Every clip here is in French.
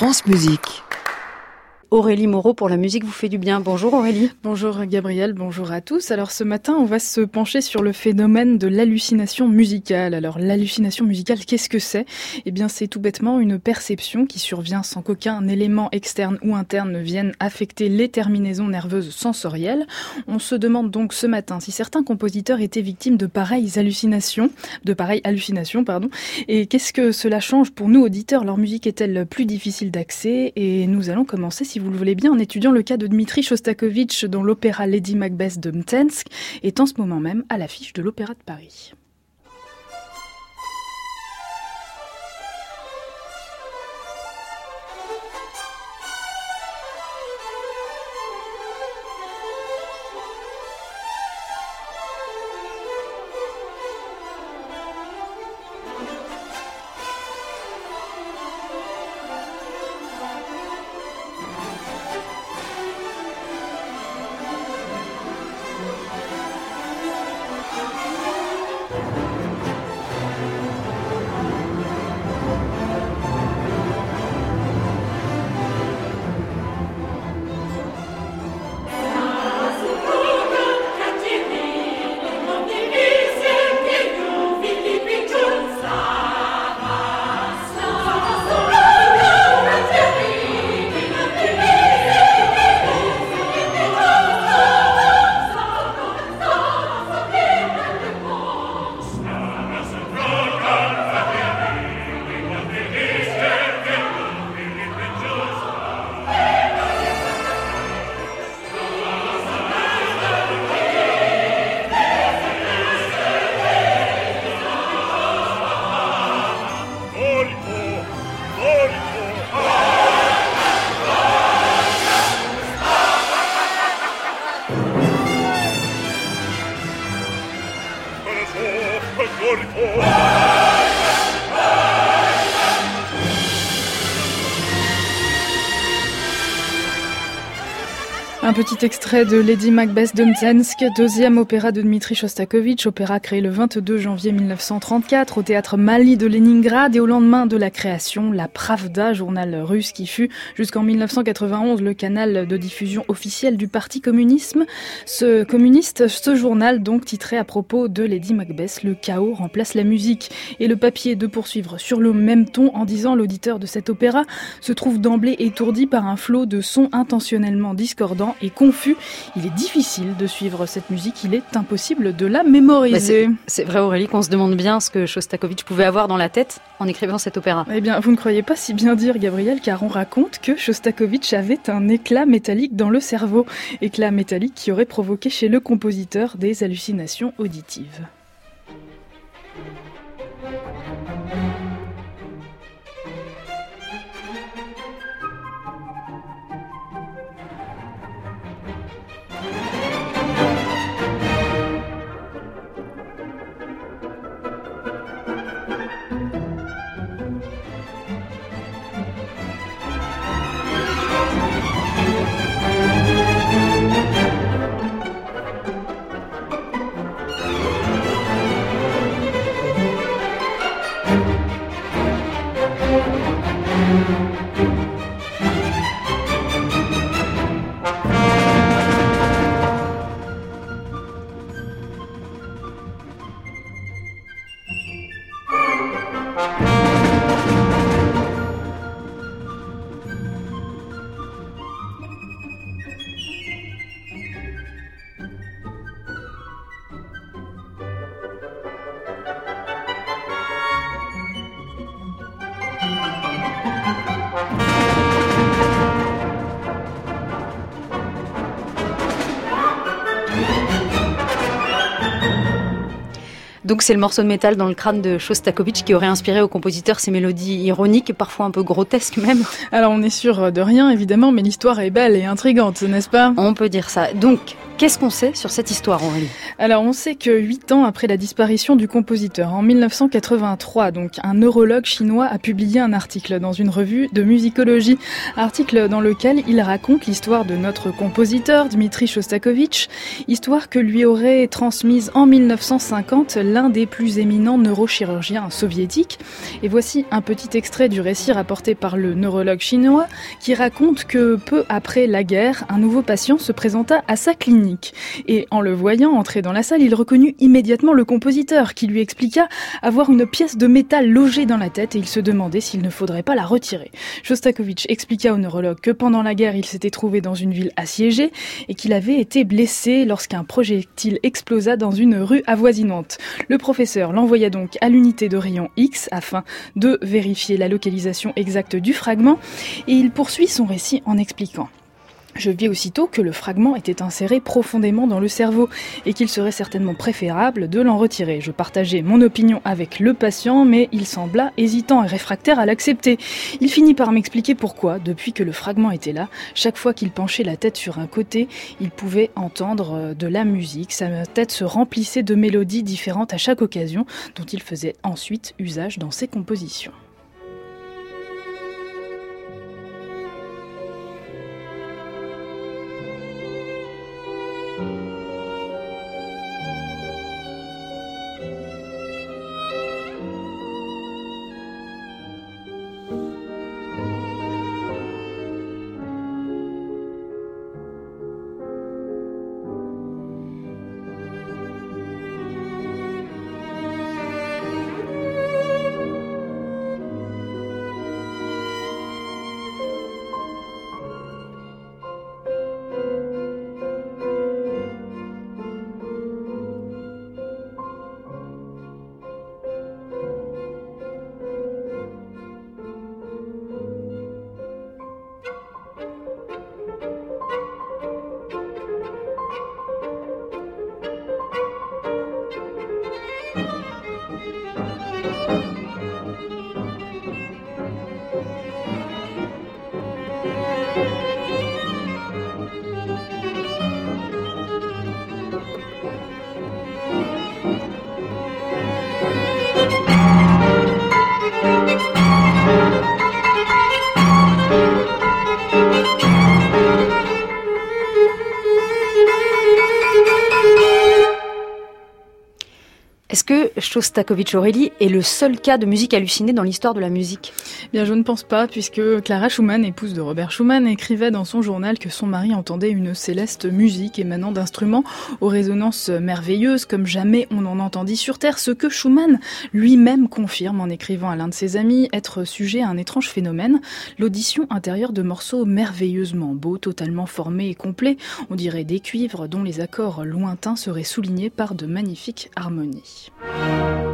France Musique. Aurélie Moreau pour la musique vous fait du bien. Bonjour Aurélie. Bonjour Gabriel, bonjour à tous. Alors ce matin, on va se pencher sur le phénomène de l'hallucination musicale. Alors l'hallucination musicale, qu'est-ce que c'est? Eh bien c'est tout bêtement une perception qui survient sans qu'aucun élément externe ou interne ne vienne affecter les terminaisons nerveuses sensorielles. On se demande donc ce matin si certains compositeurs étaient victimes de pareilles hallucinations, de pareilles hallucinations, pardon. Et qu'est-ce que cela change pour nous auditeurs? Leur musique est-elle plus difficile d'accès? Et nous allons commencer si vous le voulez bien, en étudiant le cas de Dmitri Shostakovich dont l'opéra Lady Macbeth de Mtensk est en ce moment même à l'affiche de l'Opéra de Paris. Un petit extrait de Lady Macbeth de deuxième opéra de Dmitri Shostakovich, opéra créé le 22 janvier 1934 au théâtre Mali de Leningrad et au lendemain de la création, la Pravda, journal russe qui fut jusqu'en 1991 le canal de diffusion officiel du Parti communisme. Communiste, ce journal donc titré à propos de Lady Macbeth, le chaos remplace la musique et le papier de poursuivre sur le même ton en disant l'auditeur de cet opéra se trouve d'emblée étourdi par un flot de sons intentionnellement discordants et confus. Il est difficile de suivre cette musique, il est impossible de la mémoriser. C'est vrai Aurélie qu'on se demande bien ce que Shostakovich pouvait avoir dans la tête en écrivant cet opéra. Eh bien, vous ne croyez pas si bien dire, Gabriel, car on raconte que Shostakovich avait un éclat métallique dans le cerveau. Éclat métallique qui aurait provoqué chez le compositeur des hallucinations auditives. Donc c'est le morceau de métal dans le crâne de Shostakovich qui aurait inspiré au compositeur ces mélodies ironiques, parfois un peu grotesques même. Alors on est sûr de rien évidemment, mais l'histoire est belle et intrigante, n'est-ce pas? On peut dire ça. Donc Qu'est-ce qu'on sait sur cette histoire, Aurélie? Alors, on sait que huit ans après la disparition du compositeur, en 1983, donc un neurologue chinois a publié un article dans une revue de musicologie, article dans lequel il raconte l'histoire de notre compositeur Dmitri Shostakovich, histoire que lui aurait transmise en 1950 l'un des plus éminents neurochirurgiens soviétiques. Et voici un petit extrait du récit rapporté par le neurologue chinois qui raconte que peu après la guerre, un nouveau patient se présenta à sa clinique. Et en le voyant entrer dans la salle, il reconnut immédiatement le compositeur qui lui expliqua avoir une pièce de métal logée dans la tête et il se demandait s'il ne faudrait pas la retirer. Shostakovich expliqua au neurologue que pendant la guerre, il s'était trouvé dans une ville assiégée et qu'il avait été blessé lorsqu'un projectile explosa dans une rue avoisinante. Le professeur l'envoya donc à l'unité de rayon X afin de vérifier la localisation exacte du fragment et il poursuit son récit en expliquant. Je vis aussitôt que le fragment était inséré profondément dans le cerveau et qu'il serait certainement préférable de l'en retirer. Je partageais mon opinion avec le patient, mais il sembla hésitant et réfractaire à l'accepter. Il finit par m'expliquer pourquoi, depuis que le fragment était là, chaque fois qu'il penchait la tête sur un côté, il pouvait entendre euh, de la musique. Sa tête se remplissait de mélodies différentes à chaque occasion, dont il faisait ensuite usage dans ses compositions. Shostakovich Aurélie est le seul cas de musique hallucinée dans l'histoire de la musique Bien, je ne pense pas, puisque Clara Schumann, épouse de Robert Schumann, écrivait dans son journal que son mari entendait une céleste musique émanant d'instruments aux résonances merveilleuses comme jamais on en entendit sur Terre, ce que Schumann lui-même confirme en écrivant à l'un de ses amis être sujet à un étrange phénomène, l'audition intérieure de morceaux merveilleusement beaux, totalement formés et complets, on dirait des cuivres dont les accords lointains seraient soulignés par de magnifiques harmonies. Faut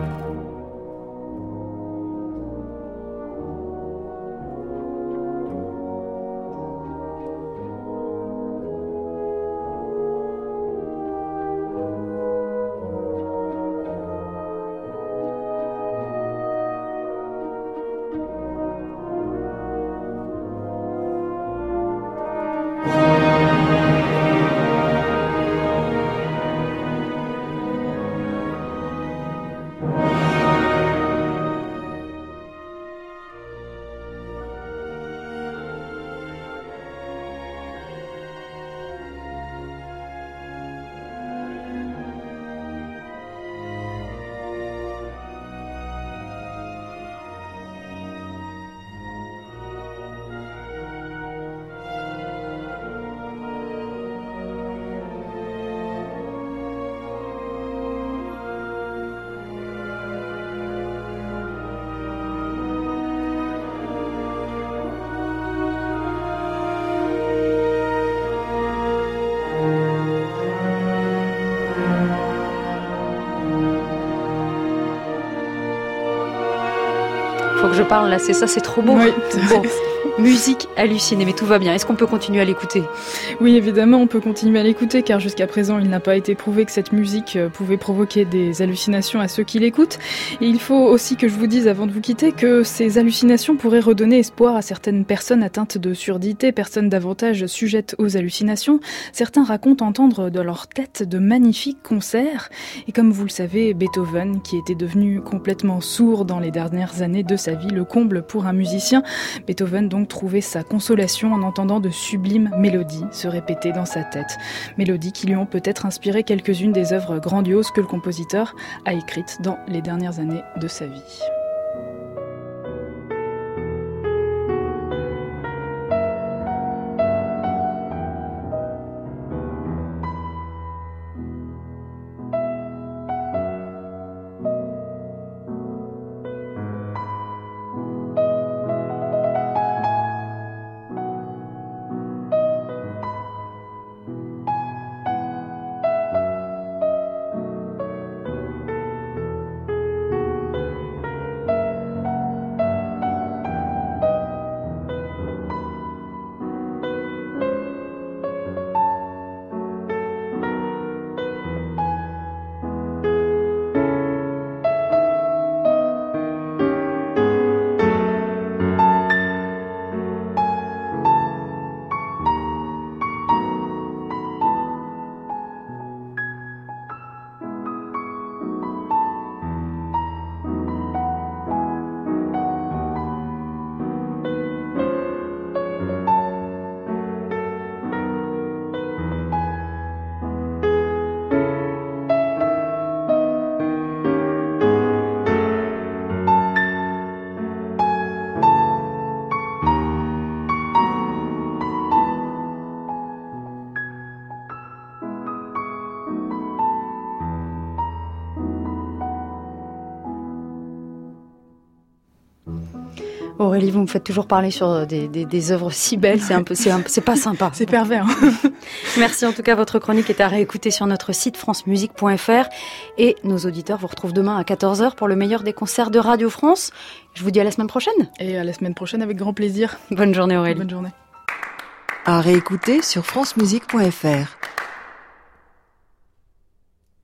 je parle là, c'est ça, c'est trop beau. Musique hallucinée, mais tout va bien. Est-ce qu'on peut continuer à l'écouter? Oui, évidemment, on peut continuer à l'écouter, car jusqu'à présent, il n'a pas été prouvé que cette musique euh, pouvait provoquer des hallucinations à ceux qui l'écoutent. Et il faut aussi que je vous dise, avant de vous quitter, que ces hallucinations pourraient redonner espoir à certaines personnes atteintes de surdité, personnes davantage sujettes aux hallucinations. Certains racontent entendre dans leur tête de magnifiques concerts. Et comme vous le savez, Beethoven, qui était devenu complètement sourd dans les dernières années de sa vie, vie, le comble pour un musicien. Beethoven donc trouvait sa consolation en entendant de sublimes mélodies se répéter dans sa tête. Mélodies qui lui ont peut-être inspiré quelques-unes des œuvres grandioses que le compositeur a écrites dans les dernières années de sa vie. Aurélie, vous me faites toujours parler sur des, des, œuvres si belles, c'est un peu, c'est pas sympa. c'est pervers. Merci en tout cas, votre chronique est à réécouter sur notre site francemusique.fr et nos auditeurs vous retrouvent demain à 14h pour le meilleur des concerts de Radio France. Je vous dis à la semaine prochaine. Et à la semaine prochaine avec grand plaisir. Bonne journée Aurélie. Bonne journée. À réécouter sur francemusique.fr.